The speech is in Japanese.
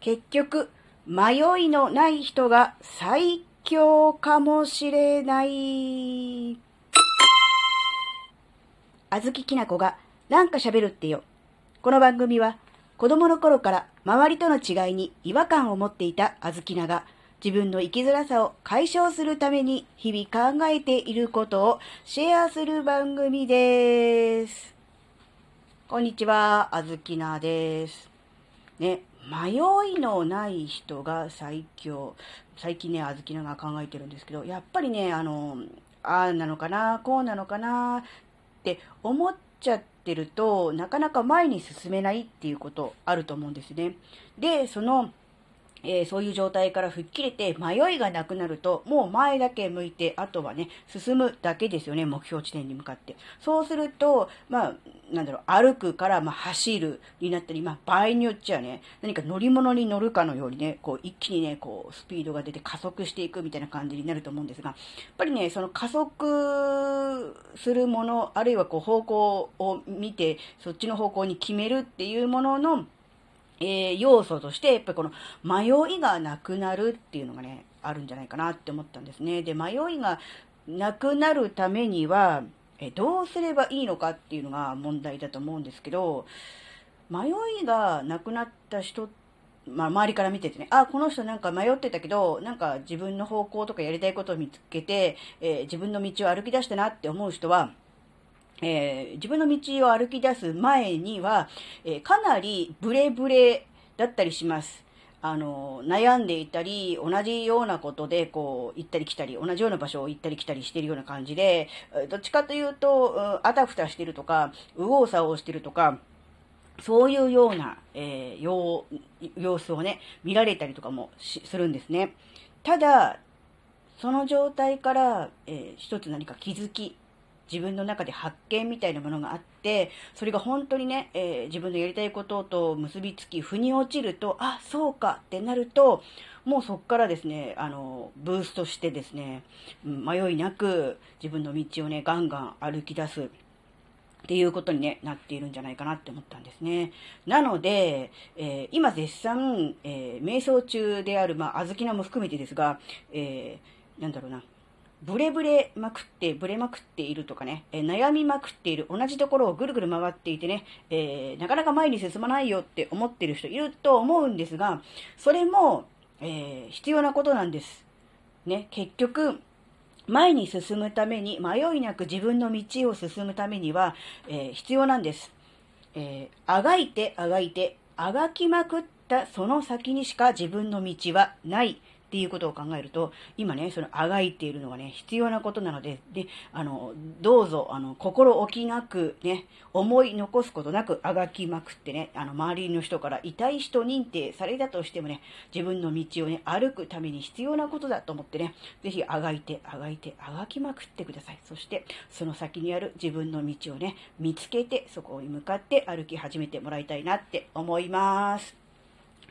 結局、迷いのない人が最強かもしれない。あずききなこがなんか喋るってよ。この番組は子供の頃から周りとの違いに違和感を持っていたあずきなが自分の生きづらさを解消するために日々考えていることをシェアする番組です。こんにちは、あずきなです。ね、迷いのない人が最強。最近ね、あずきなが考えてるんですけど、やっぱりね、あの、ああなのかな、こうなのかなって思っちゃってると、なかなか前に進めないっていうことあると思うんですね。で、その、えーそういう状態から吹っ切れて迷いがなくなると、もう前だけ向いて、あとはね、進むだけですよね、目標地点に向かって。そうすると、まあ、なんだろう、歩くから、まあ、走るになったり、まあ、場合によっちゃね、何か乗り物に乗るかのようにね、こう、一気にね、こう、スピードが出て加速していくみたいな感じになると思うんですが、やっぱりね、その加速するもの、あるいはこう、方向を見て、そっちの方向に決めるっていうものの、えー要素として、やっぱりこの迷いがなくなるっていうのがね、あるんじゃないかなって思ったんですね。で、迷いがなくなるためには、えどうすればいいのかっていうのが問題だと思うんですけど、迷いがなくなった人まあ、周りから見ててね、あ、この人なんか迷ってたけど、なんか自分の方向とかやりたいことを見つけて、えー自分の道を歩き出したなって思う人は、えー自分の道を歩き出す前には、えーかなりブレブレだったりします。あの、悩んでいたり、同じようなことで、こう、行ったり来たり、同じような場所を行ったり来たりしてるような感じで、どっちかというと、うあたふたしてるとか、右往左往してるとか、そういうような、えー様様子をね、見られたりとかもするんですね。ただ、その状態から、えー一つ何か気づき、自分の中で発見みたいなものがあって、それが本当にね、えー自分のやりたいことと結びつき、腑に落ちると、あ、そうかってなると、もうそこからですね、あの、ブーストしてですね、迷いなく自分の道をね、ガンガン歩き出す。っていうことに、ね、なっているんじゃないかなって思ったんですね。なので、えー今絶賛、えー瞑想中である、まあ、あずきなも含めてですが、えーなんだろうな、ブレブレまくって、ブレまくっているとかね、え悩みまくっている、同じところをぐるぐる回っていてね、えーなかなか前に進まないよって思ってる人いると思うんですが、それも、えー必要なことなんです。ね、結局、前に進むために、迷いなく自分の道を進むためには、えー必要なんです。えあがいてあがいて、あがきまくったその先にしか自分の道はないっていうことを考えると、今ね、そのあがいているのがね、必要なことなので、で、あの、どうぞ、あの、心置きなくね、思い残すことなくあがきまくってね、あの、周りの人から痛い人認定されたとしてもね、自分の道をね、歩くために必要なことだと思ってね、ぜひあがいて、あがいて、あがきまくってください。そして、その先にある自分の道をね、見つけて、そこに向かって歩き始めてもらいたいなって思います。